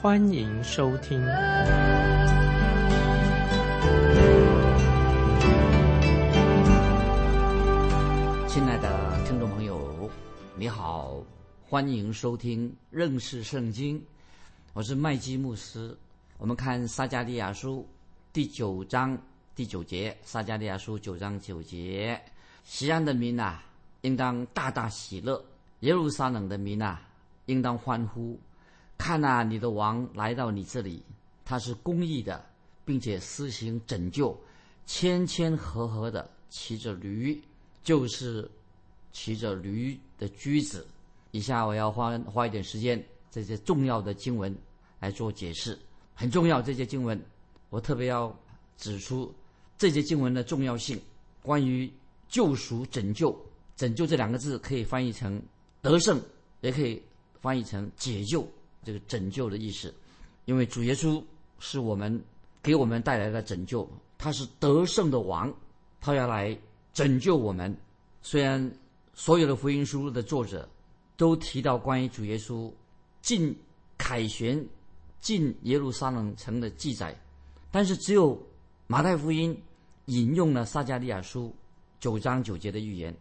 欢迎收听。亲爱的听众朋友，你好，欢迎收听认识圣经，我是麦基牧师。我们看撒加利亚书第九章。第九节，撒迦利亚书九章九节，西安的民呐，应当大大喜乐；耶路撒冷的民呐，应当欢呼。看呐，你的王来到你这里，他是公义的，并且施行拯救，谦谦和和的骑着驴，就是骑着驴的驹子。以下我要花花一点时间，这些重要的经文来做解释，很重要。这些经文，我特别要指出。这些经文的重要性，关于救赎、拯救、拯救这两个字，可以翻译成得胜，也可以翻译成解救。这个拯救的意思，因为主耶稣是我们给我们带来的拯救，他是得胜的王，他要来拯救我们。虽然所有的福音书的作者都提到关于主耶稣进凯旋、进耶路撒冷城的记载，但是只有马太福音。引用了撒加利亚书九章九节的预言，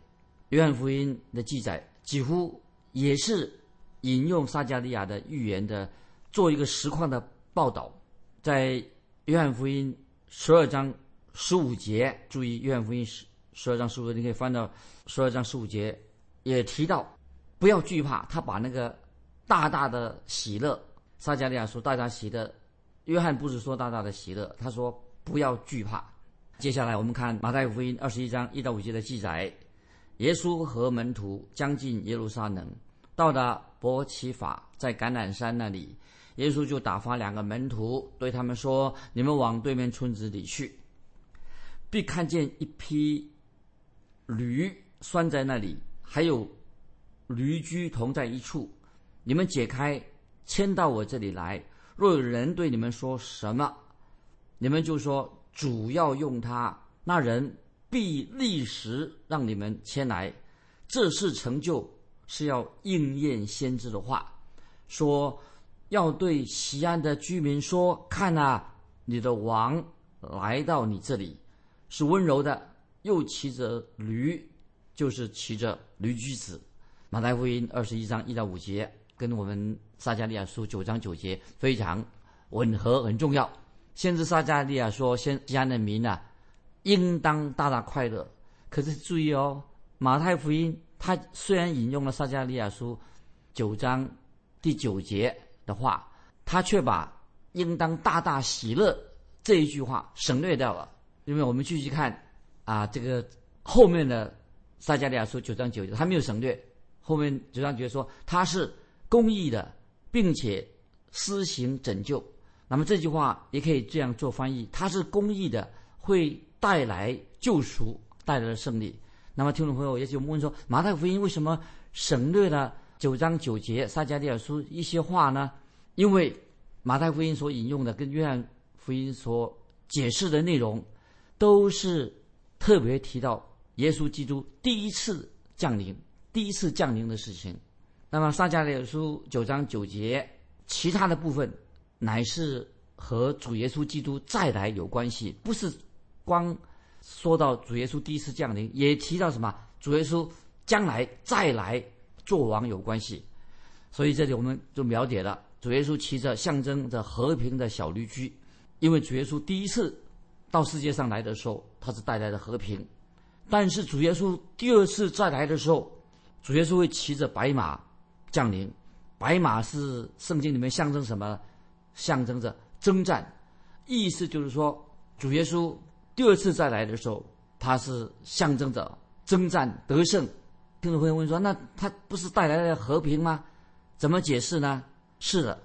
约翰福音的记载几乎也是引用撒加利亚的预言的，做一个实况的报道。在约翰福音十二章十五节，注意约翰福音十十二章十五节，你可以翻到十二章十五节，也提到不要惧怕。他把那个大大的喜乐，撒加利亚说大大喜乐，约翰不是说大大的喜乐，他说不要惧怕。接下来我们看马太福音二十一章一到五节的记载：耶稣和门徒将近耶路撒冷，到达伯奇法，在橄榄山那里，耶稣就打发两个门徒，对他们说：“你们往对面村子里去，必看见一匹驴拴在那里，还有驴驹同在一处。你们解开，牵到我这里来。若有人对你们说什么，你们就说。”主要用它，那人必立时让你们迁来。这是成就，是要应验先知的话，说要对西安的居民说：看啊，你的王来到你这里，是温柔的，又骑着驴，就是骑着驴驹子。马太福音二十一章一到五节，跟我们撒加利亚书九章九节非常吻合，很重要。先知撒加利亚说：“先西安的民啊，应当大大快乐。可是注意哦，马太福音他虽然引用了撒加利亚书九章第九节的话，他却把‘应当大大喜乐’这一句话省略掉了。因为我们继续看啊，这个后面的撒加利亚书九章九节，他没有省略。后面九章九节说他是公义的，并且施行拯救。”那么这句话也可以这样做翻译：他是公义的，会带来救赎，带来了胜利。那么听众朋友也就问说：马太福音为什么省略了九章九节撒迦利亚书一些话呢？因为马太福音所引用的跟约翰福音所解释的内容，都是特别提到耶稣基督第一次降临、第一次降临的事情。那么撒迦利亚书九章九节其他的部分。乃是和主耶稣基督再来有关系，不是光说到主耶稣第一次降临，也提到什么主耶稣将来再来做王有关系。所以这里我们就了解了，主耶稣骑着象征着和平的小驴驹，因为主耶稣第一次到世界上来的时候，他是带来的和平；但是主耶稣第二次再来的时候，主耶稣会骑着白马降临。白马是圣经里面象征什么？象征着征战，意思就是说，主耶稣第二次再来的时候，他是象征着征战得胜。听众朋友问说：“那他不是带来了和平吗？怎么解释呢？”是的，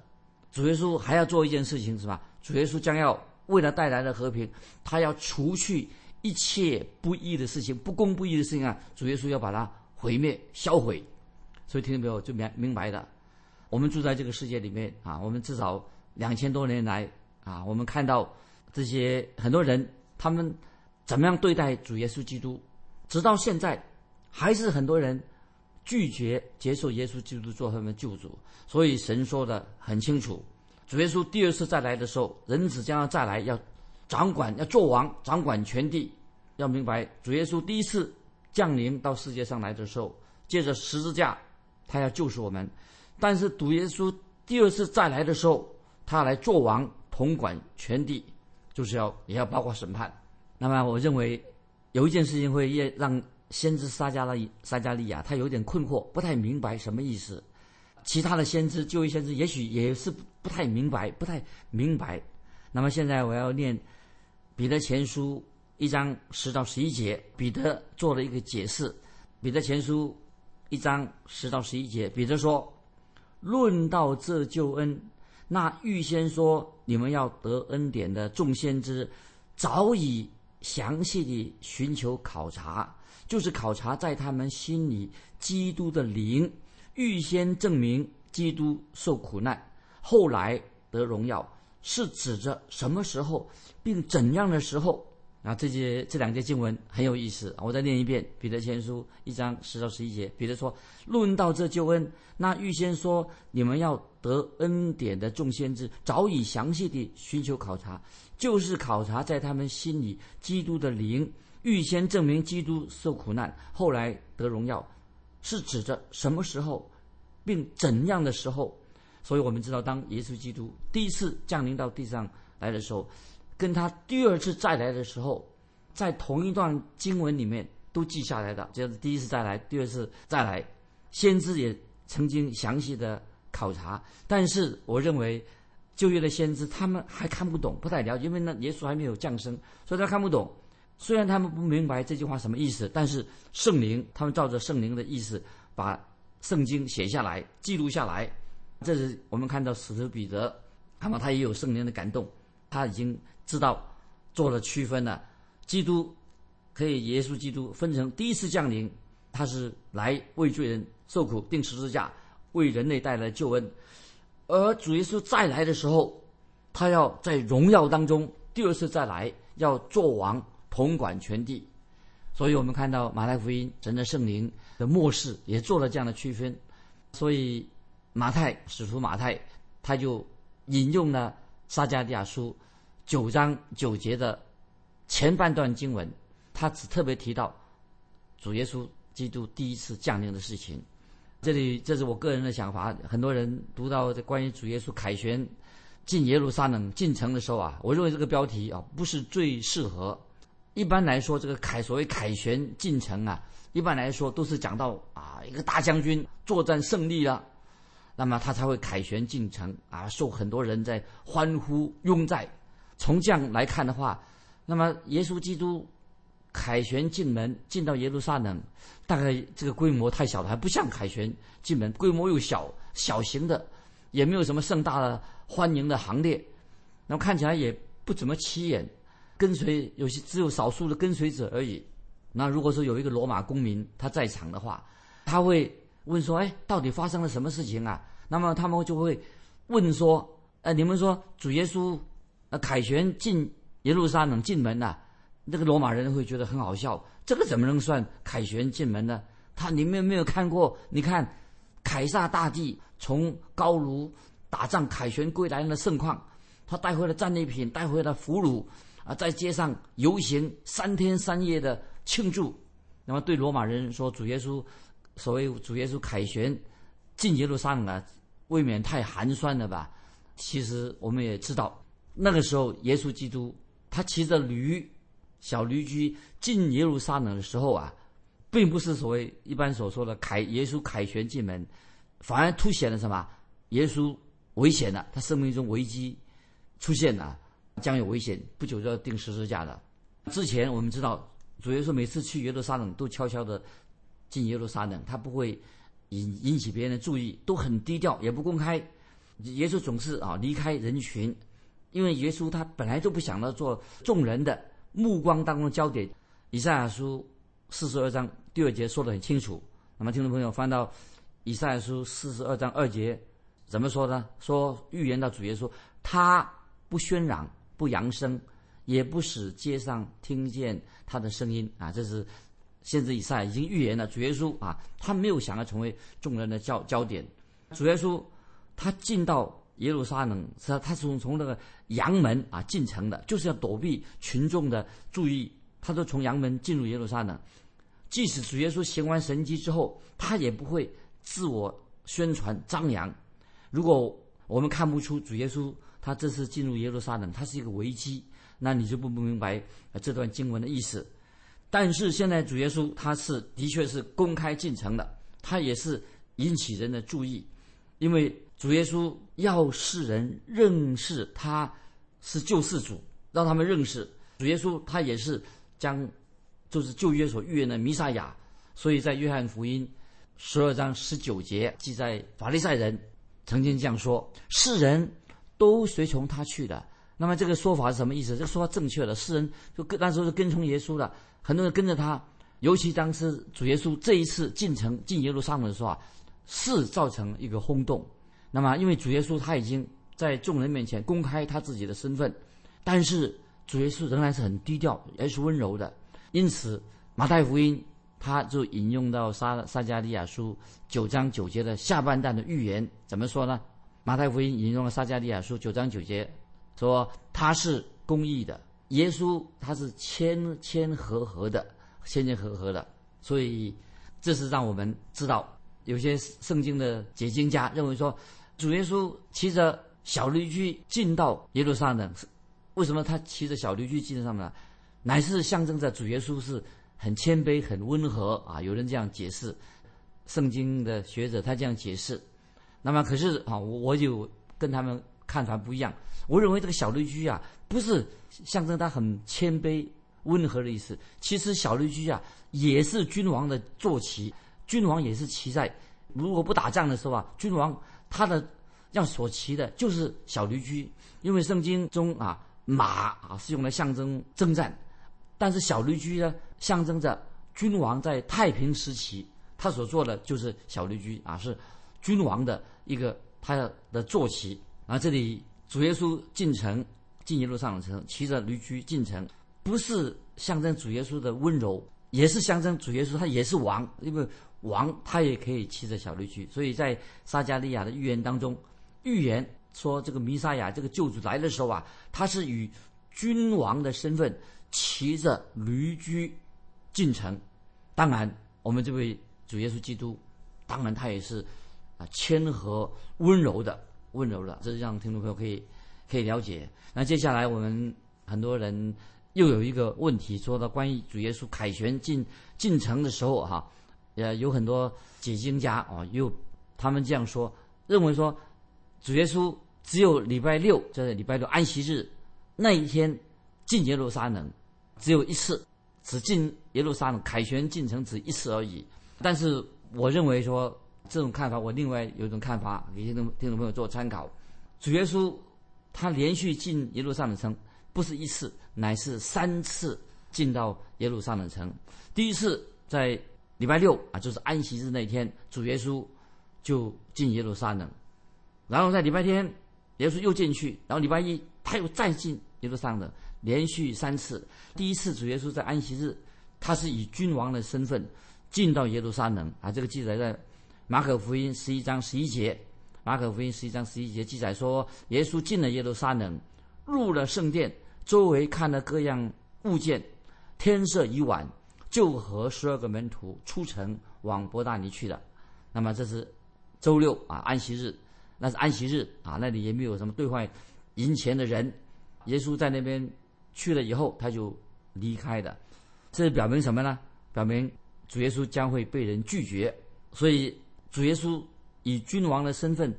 主耶稣还要做一件事情，是吧？主耶稣将要为了带来的和平，他要除去一切不义的事情、不公不义的事情啊，主耶稣要把它毁灭、销毁。所以听众朋友就明明白的，我们住在这个世界里面啊，我们至少两千多年来啊，我们看到这些很多人他们怎么样对待主耶稣基督，直到现在还是很多人。拒绝接受耶稣基督做他们的救主，所以神说的很清楚：主耶稣第二次再来的时候，人子将要再来，要掌管，要做王，掌管全地。要明白，主耶稣第一次降临到世界上来的时候，借着十字架，他要救赎我们；但是主耶稣第二次再来的时候，他来做王，统管全地，就是要也要包括审判。那么，我认为有一件事情会让。先知撒加利撒加利亚，他有点困惑，不太明白什么意思。其他的先知就业先知，也许也是不太明白，不太明白。那么现在我要念彼得前书一章十到十一节，彼得做了一个解释。彼得前书一章十到十一节，彼得说：“论到这救恩，那预先说你们要得恩典的众先知，早已详细的寻求考察。”就是考察在他们心里基督的灵，预先证明基督受苦难，后来得荣耀，是指着什么时候，并怎样的时候？啊，这些这两节经文很有意思，我再念一遍《彼得前书》一章十到十一节。彼得说：“论到这救恩，那预先说你们要得恩典的众先知，早已详细的寻求考察，就是考察在他们心里基督的灵。”预先证明基督受苦难，后来得荣耀，是指着什么时候，并怎样的时候？所以我们知道，当耶稣基督第一次降临到地上来的时候，跟他第二次再来的时候，在同一段经文里面都记下来的，就是第一次再来，第二次再来。先知也曾经详细的考察，但是我认为旧约的先知他们还看不懂，不太了解，因为那耶稣还没有降生，所以他看不懂。虽然他们不明白这句话什么意思，但是圣灵他们照着圣灵的意思把圣经写下来、记录下来。这是我们看到使徒彼得，那么他也有圣灵的感动，他已经知道做了区分了。基督可以耶稣基督分成第一次降临，他是来为罪人受苦、钉十字架，为人类带来救恩；而主耶稣再来的时候，他要在荣耀当中第二次再来，要做王。统管全地，所以我们看到马太福音神的圣灵的末世也做了这样的区分，所以马太使徒马太他就引用了撒加利亚书九章九节的前半段经文，他只特别提到主耶稣基督第一次降临的事情。这里这是我个人的想法，很多人读到这关于主耶稣凯旋进耶路撒冷进城的时候啊，我认为这个标题啊不是最适合。一般来说，这个凯所谓凯旋进城啊，一般来说都是讲到啊一个大将军作战胜利了，那么他才会凯旋进城啊，受很多人在欢呼拥戴。从这样来看的话，那么耶稣基督凯旋进门进到耶路撒冷，大概这个规模太小了，还不像凯旋进门，规模又小，小型的，也没有什么盛大的欢迎的行列，那么看起来也不怎么起眼。跟随有些只有少数的跟随者而已。那如果说有一个罗马公民他在场的话，他会问说：“哎，到底发生了什么事情啊？”那么他们就会问说：“呃，你们说主耶稣那凯旋进耶路撒冷进门呐？”那个罗马人会觉得很好笑。这个怎么能算凯旋进门呢？他你们有没有看过？你看凯撒大帝从高卢打仗凯旋归来的盛况，他带回了战利品，带回了俘虏。啊，在街上游行三天三夜的庆祝，那么对罗马人说，主耶稣所谓主耶稣凯旋进耶路撒冷啊，未免太寒酸了吧？其实我们也知道，那个时候耶稣基督他骑着驴小驴驹进耶路撒冷的时候啊，并不是所谓一般所说的凯耶稣凯旋进门，反而凸显了什么？耶稣危险了，他生命中危机出现了。将有危险，不久就要钉十字架了。之前我们知道，主耶稣每次去耶路撒冷都悄悄的进耶路撒冷，他不会引引起别人的注意，都很低调，也不公开。耶稣总是啊离开人群，因为耶稣他本来就不想要做众人的目光当中的焦点。以赛亚书四十二章第二节说得很清楚。那么听众朋友翻到以赛亚书四十二章二节，怎么说呢？说预言到主耶稣，他不喧嚷，不扬声，也不使街上听见他的声音啊！这是先知以赛已经预言了主耶稣啊，他没有想要成为众人的焦焦点。主耶稣他进到。耶路撒冷是他是从从那个阳门啊进城的，就是要躲避群众的注意。他都从阳门进入耶路撒冷。即使主耶稣行完神迹之后，他也不会自我宣传张扬。如果我们看不出主耶稣他这次进入耶路撒冷，他是一个危机，那你就不明白这段经文的意思。但是现在主耶稣他是的确是公开进城的，他也是引起人的注意，因为。主耶稣要世人认识他是救世主，让他们认识主耶稣，他也是将就是旧约所预言的弥撒亚。所以在约翰福音十二章十九节记载，法利赛人曾经这样说：世人都随从他去的。那么这个说法是什么意思？这说法正确的，世人就跟那时候是跟从耶稣的，很多人跟着他。尤其当时主耶稣这一次进城进耶路撒冷的时候啊，是造成一个轰动。那么，因为主耶稣他已经在众人面前公开他自己的身份，但是主耶稣仍然是很低调，也是温柔的。因此，马太福音他就引用到撒撒加利亚书九章九节的下半段的预言，怎么说呢？马太福音引用了撒加利亚书九章九节，说他是公义的，耶稣他是谦谦和和的，谦谦和和的。所以，这是让我们知道，有些圣经的解经家认为说。主耶稣骑着小驴驹进到耶路撒冷，为什么他骑着小驴驹进上呢？乃是象征着主耶稣是很谦卑、很温和啊！有人这样解释，圣经的学者他这样解释。那么可是啊，我我就跟他们看法不一样。我认为这个小驴驹啊，不是象征他很谦卑、温和的意思。其实小驴驹啊，也是君王的坐骑，君王也是骑在如果不打仗的时候啊，君王。他的要所骑的就是小驴驹，因为圣经中啊马啊是用来象征征战，但是小驴驹呢象征着君王在太平时期他所做的就是小驴驹啊是君王的一个他的坐骑啊这里主耶稣进城进耶路撒冷城骑着驴驹进城，不是象征主耶稣的温柔，也是象征主耶稣他也是王，因为。王他也可以骑着小驴驹，所以在撒加利亚的预言当中，预言说这个弥撒亚这个救主来的时候啊，他是以君王的身份骑着驴驹进城。当然，我们这位主耶稣基督，当然他也是啊谦和温柔的，温柔的，这是让听众朋友可以可以了解。那接下来我们很多人又有一个问题，说到关于主耶稣凯旋进进城的时候哈。也有很多解经家啊，又他们这样说，认为说主耶稣只有礼拜六，就是礼拜六安息日那一天进耶路撒冷，只有一次，只进耶路撒冷凯旋进城只一次而已。但是我认为说这种看法，我另外有一种看法，给听众听众朋友做参考。主耶稣他连续进耶路撒冷城，不是一次，乃是三次进到耶路撒冷城。第一次在。礼拜六啊，就是安息日那天，主耶稣就进耶路撒冷，然后在礼拜天，耶稣又进去，然后礼拜一他又再进耶路撒冷，连续三次。第一次主耶稣在安息日，他是以君王的身份进到耶路撒冷啊，这个记载在马可福音十一章十一节。马可福音十一章十一节记载说，耶稣进了耶路撒冷，入了圣殿，周围看了各样物件，天色已晚。就和十二个门徒出城往伯大尼去了。那么这是周六啊，安息日，那是安息日啊，那里也没有什么兑换银钱的人。耶稣在那边去了以后，他就离开的。这表明什么呢？表明主耶稣将会被人拒绝。所以主耶稣以君王的身份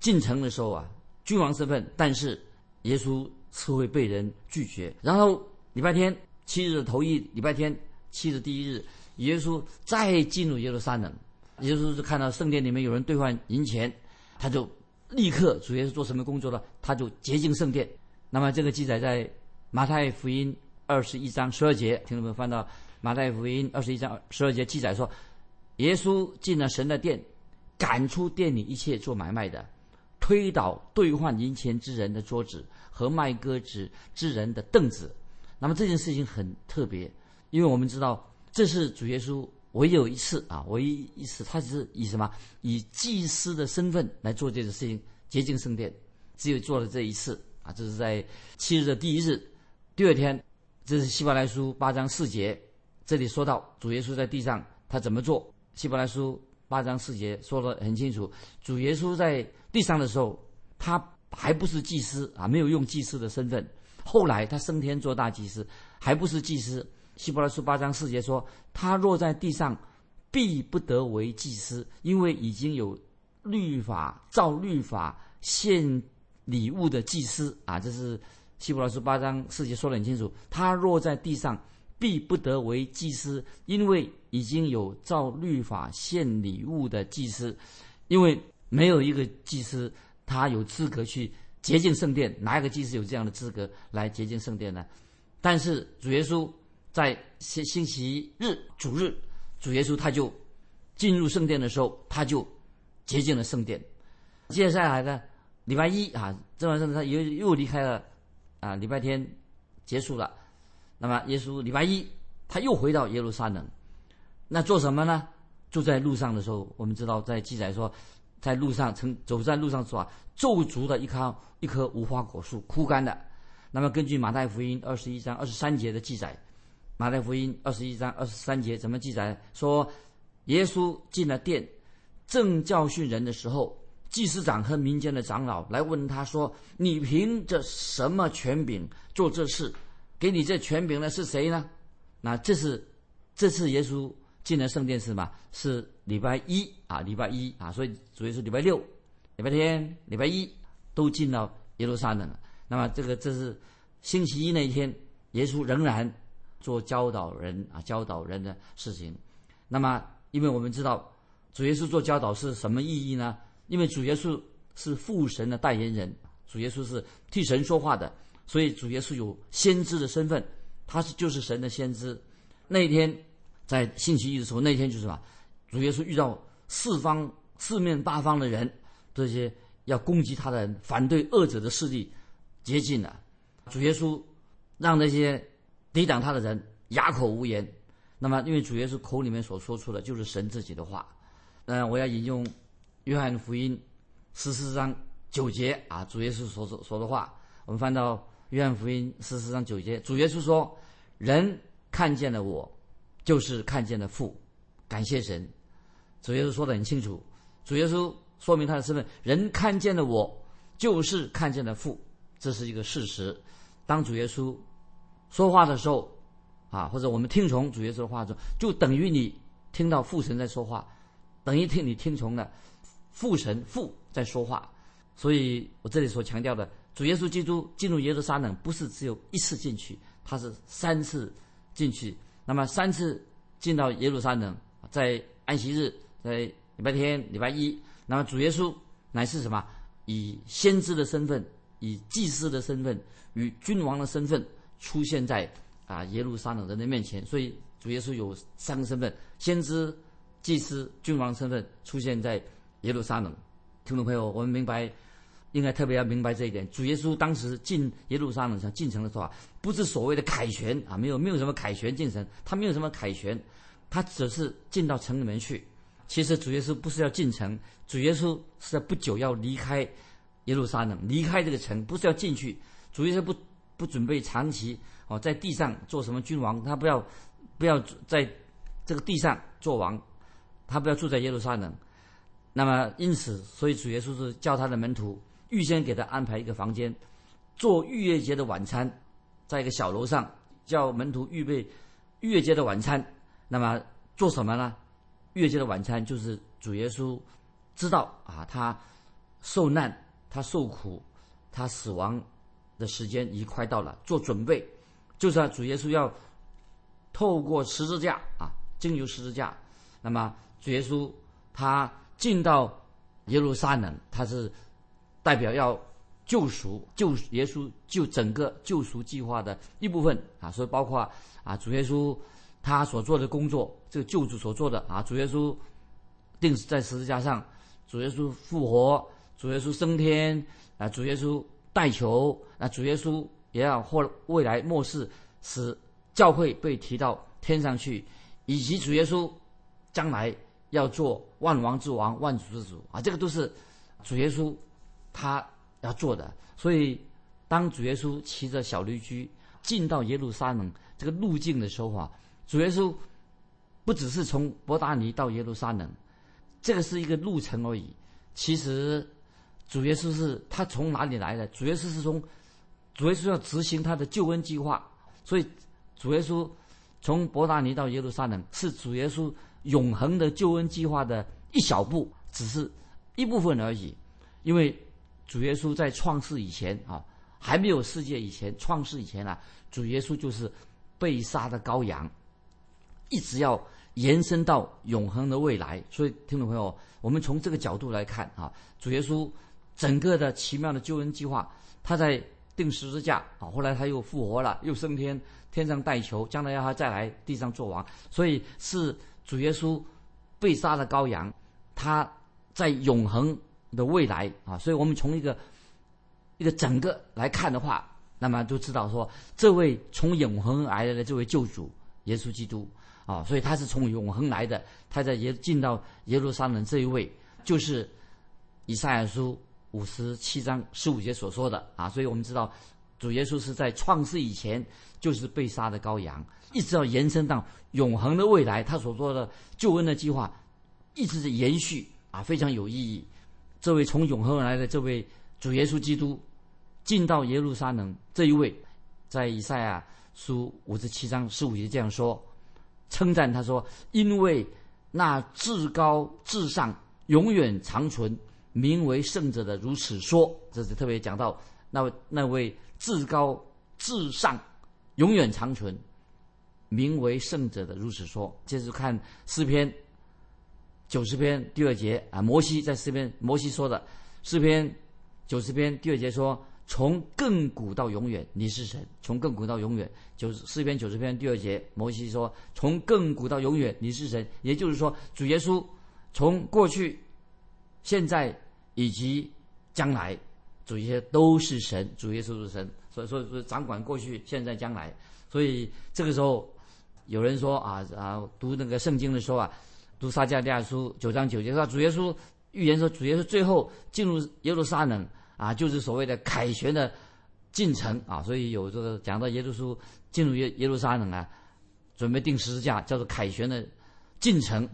进城的时候啊，君王身份，但是耶稣是会被人拒绝。然后礼拜天七日头一礼拜天。七日第一日，耶稣再进入耶路撒冷，耶稣就看到圣殿里面有人兑换银钱，他就立刻主耶稣做什么工作呢？他就洁净圣殿，那么这个记载在马太福音二十一章十二节，听众朋友翻到马太福音二十一章十二节记载说，耶稣进了神的殿，赶出店里一切做买卖的，推倒兑换银钱之人的桌子和卖鸽子之人的凳子。那么这件事情很特别，因为我们知道这是主耶稣唯有一次啊，唯一一次，他只是以什么？以祭司的身份来做这个事情，洁净圣殿，只有做了这一次啊。这是在七日的第一日，第二天，这是希伯来书八章四节，这里说到主耶稣在地上他怎么做？希伯来书八章四节说的很清楚，主耶稣在地上的时候，他还不是祭司啊，没有用祭司的身份。后来他升天做大祭司，还不是祭司。希伯来书八章四节说：“他若在地上，必不得为祭司，因为已经有律法照律法献礼物的祭司啊。”这是希伯来书八章四节说的很清楚。他若在地上，必不得为祭司，因为已经有照律法献礼物的祭司，因为没有一个祭司他有资格去。洁净圣殿，哪一个祭司有这样的资格来洁净圣殿呢？但是主耶稣在星星期日主日，主耶稣他就进入圣殿的时候，他就洁净了圣殿。接下来呢，礼拜一啊，这完圣他又又离开了啊，礼拜天结束了。那么耶稣礼拜一他又回到耶路撒冷，那做什么呢？就在路上的时候，我们知道在记载说。在路上，曾走在路上说啊，咒诅的一棵一棵无花果树枯干的。那么根据马太福音二十一章二十三节的记载，马太福音二十一章二十三节怎么记载？说耶稣进了殿，正教训人的时候，祭司长和民间的长老来问他说：“你凭着什么权柄做这事？给你这权柄的是谁呢？”那这是这次耶稣。进了圣殿是吗？是礼拜一啊，礼拜一啊，所以主要是礼拜六、礼拜天、礼拜一都进到耶路撒冷了。那么这个这是星期一那一天，耶稣仍然做教导人啊，教导人的事情。那么，因为我们知道主耶稣做教导是什么意义呢？因为主耶稣是父神的代言人，主耶稣是替神说话的，所以主耶稣有先知的身份，他是就是神的先知。那一天。在星期一的时候，那天就是什么？主耶稣遇到四方四面八方的人，这些要攻击他的人，反对恶者的势力接近了。主耶稣让那些抵挡他的人哑口无言。那么，因为主耶稣口里面所说出的就是神自己的话。嗯，我要引用约翰福音十四章九节啊，主耶稣所说说的话。我们翻到约翰福音十四章九节，主耶稣说：“人看见了我。”就是看见了父，感谢神。主耶稣说的很清楚，主耶稣说明他的身份：人看见了我，就是看见了父，这是一个事实。当主耶稣说话的时候，啊，或者我们听从主耶稣的话中，就等于你听到父神在说话，等于听你听从了父神父在说话。所以我这里所强调的，主耶稣基督进入耶路撒冷，不是只有一次进去，他是三次进去。那么三次进到耶路撒冷，在安息日，在礼拜天、礼拜一，那么主耶稣乃是什么？以先知的身份，以祭司的身份，与君王的身份出现在啊耶路撒冷人的面前。所以主耶稣有三个身份：先知、祭司、君王身份出现在耶路撒冷。听众朋友，我们明白。应该特别要明白这一点。主耶稣当时进耶路撒冷城进城的时候啊，不是所谓的凯旋啊，没有没有什么凯旋进城，他没有什么凯旋，他只是进到城里面去。其实主耶稣不是要进城，主耶稣是在不久要离开耶路撒冷，离开这个城，不是要进去。主耶稣不不准备长期哦在地上做什么君王，他不要不要在这个地上做王，他不要住在耶路撒冷。那么因此，所以主耶稣是叫他的门徒。预先给他安排一个房间，做逾越节的晚餐，在一个小楼上，叫门徒预备逾越节的晚餐。那么做什么呢？逾越节的晚餐就是主耶稣知道啊，他受难，他受苦，他死亡的时间已快到了，做准备，就是啊主耶稣要透过十字架啊，经由十字架。那么主耶稣他进到耶路撒冷，他是。代表要救赎，救耶稣救整个救赎计划的一部分啊，所以包括啊主耶稣他所做的工作，这个救主所做的啊，主耶稣钉死在十字架上，主耶稣复活，主耶稣升天啊，主耶稣代求啊，主耶稣也要或未来末世使教会被提到天上去，以及主耶稣将来要做万王之王、万主之主啊，这个都是主耶稣他要做的。所以，当主耶稣骑着小驴驹进到耶路撒冷这个路径的时候啊，主耶稣不只是从伯达尼到耶路撒冷，这个是一个路程而已。其实，主耶稣是他从哪里来的？主耶稣是从主耶稣要执行他的救恩计划，所以主耶稣从伯达尼到耶路撒冷是主耶稣永恒的救恩计划的一小步，只是一部分而已。因为主耶稣在创世以前啊，还没有世界以前，创世以前啊，主耶稣就是被杀的羔羊，一直要延伸到永恒的未来。所以，听众朋友，我们从这个角度来看啊，主耶稣整个的奇妙的救恩计划，他在。定十字架啊，后来他又复活了，又升天，天上带球，将来要他再来地上做王，所以是主耶稣被杀的羔羊，他在永恒的未来啊，所以我们从一个一个整个来看的话，那么就知道说，这位从永恒而来的这位救主耶稣基督啊，所以他是从永恒来的，他在耶进到耶路撒冷这一位，就是以赛亚书。五十七章十五节所说的啊，所以我们知道，主耶稣是在创世以前就是被杀的羔羊，一直要延伸到永恒的未来，他所说的救恩的计划一直在延续啊，非常有意义。这位从永恒而来的这位主耶稣基督进到耶路撒冷这一位，在以赛亚书五十七章十五节这样说，称赞他说：“因为那至高至上永远长存。”名为圣者的如此说，这是特别讲到那位那位至高至上、永远长存、名为圣者的如此说。接着看诗篇九十篇第二节啊，摩西在诗篇摩西说的诗篇九十篇第二节说：“从亘古到永远，你是神；从亘古到永远，九十诗篇九十篇第二节，摩西说：从亘古到永远，你是神。也就是说，主耶稣从过去。”现在以及将来，主耶稣都是神，主耶稣是神，所以说是掌管过去、现在、将来。所以这个时候，有人说啊啊，读那个圣经的时候啊，读撒迦利亚书九章九节说，主耶稣预言说，主耶稣最后进入耶路撒冷啊，就是所谓的凯旋的进程啊。所以有这个讲到耶稣进入耶耶路撒冷啊，准备定十字架，叫做凯旋的进程。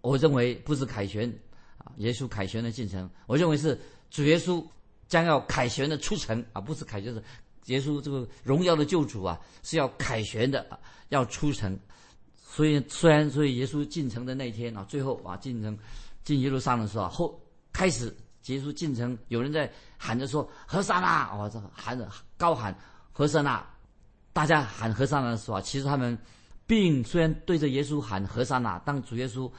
我认为不是凯旋。耶稣凯旋的进程，我认为是主耶稣将要凯旋的出城啊，不是凯旋是耶稣这个荣耀的救主啊，是要凯旋的，要出城。所以虽然所以耶稣进城的那一天啊，最后啊进城进耶路撒冷的时候，后开始结束进城，有人在喊着说何塞纳哦，这喊着高喊何塞纳，大家喊何塞纳的时候啊，其实他们并虽然对着耶稣喊何塞纳，当主耶稣。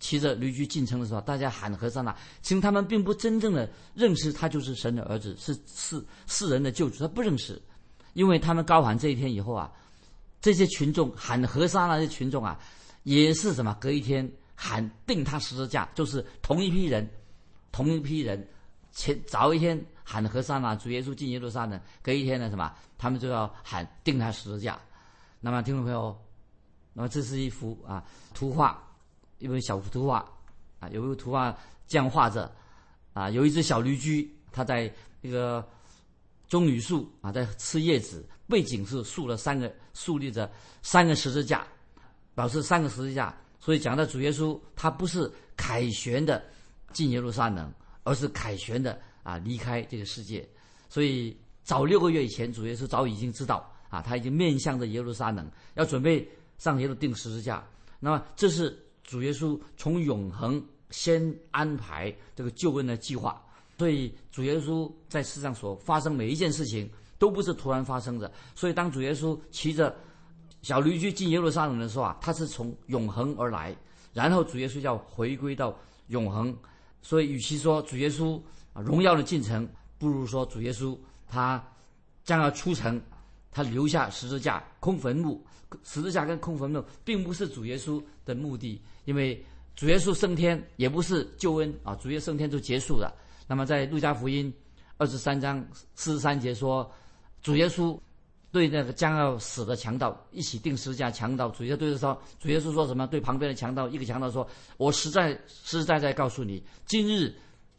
骑着驴驹进城的时候，大家喊和尚呐，其实他们并不真正的认识他就是神的儿子，是是世人的救主，他不认识，因为他们高喊这一天以后啊，这些群众喊和尚那些群众啊，也是什么？隔一天喊定他十字架，就是同一批人，同一批人，前早一天喊和尚啊，主耶稣进耶路撒冷，隔一天呢什么？他们就要喊定他十字架。那么听众朋友，那么这是一幅啊图画。一幅小图画，啊，有一幅图画这样画着，啊，有一只小驴驹，它在那个棕榈树啊，在吃叶子，背景是竖了三个竖立着三个十字架，表示三个十字架。所以讲到主耶稣，他不是凯旋的进耶路撒冷，而是凯旋的啊离开这个世界。所以早六个月以前，主耶稣早已经知道啊，他已经面向着耶路撒冷，要准备上耶路定十字架。那么这是。主耶稣从永恒先安排这个救恩的计划，所以主耶稣在世上所发生每一件事情都不是突然发生的。所以当主耶稣骑着小驴驹进耶路撒冷的时候啊，他是从永恒而来，然后主耶稣要回归到永恒。所以与其说主耶稣荣耀的进程，不如说主耶稣他将要出城，他留下十字架、空坟墓。十字架跟空坟墓并不是主耶稣的目的，因为主耶稣升天也不是救恩啊，主耶稣升天就结束了。那么在路加福音二十三章四十三节说，主耶稣对那个将要死的强盗一起钉十字架，强盗主耶稣对他说，主耶稣说什么？对旁边的强盗一个强盗说：“我实在实实在在告诉你，今日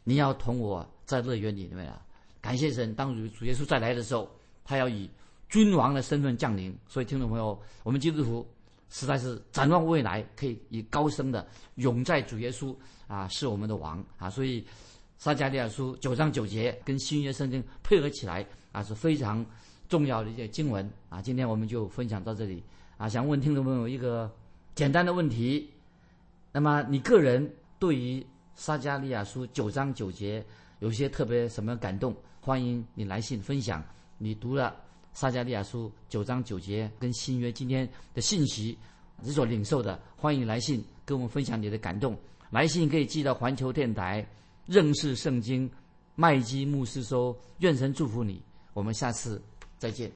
你要同我在乐园里面啊！”感谢神，当主主耶稣再来的时候，他要以。君王的身份降临，所以听众朋友，我们基督徒实在是展望未来，可以以高升的永在主耶稣啊，是我们的王啊。所以撒迦利亚书九章九节跟新约圣经配合起来啊，是非常重要的一些经文啊。今天我们就分享到这里啊，想问听众朋友一个简单的问题：那么你个人对于撒迦利亚书九章九节有些特别什么感动？欢迎你来信分享你读了。撒加利亚书九章九节跟新约今天的信息，你所领受的，欢迎来信跟我们分享你的感动。来信可以寄到环球电台认识圣经麦基牧师说。愿神祝福你，我们下次再见。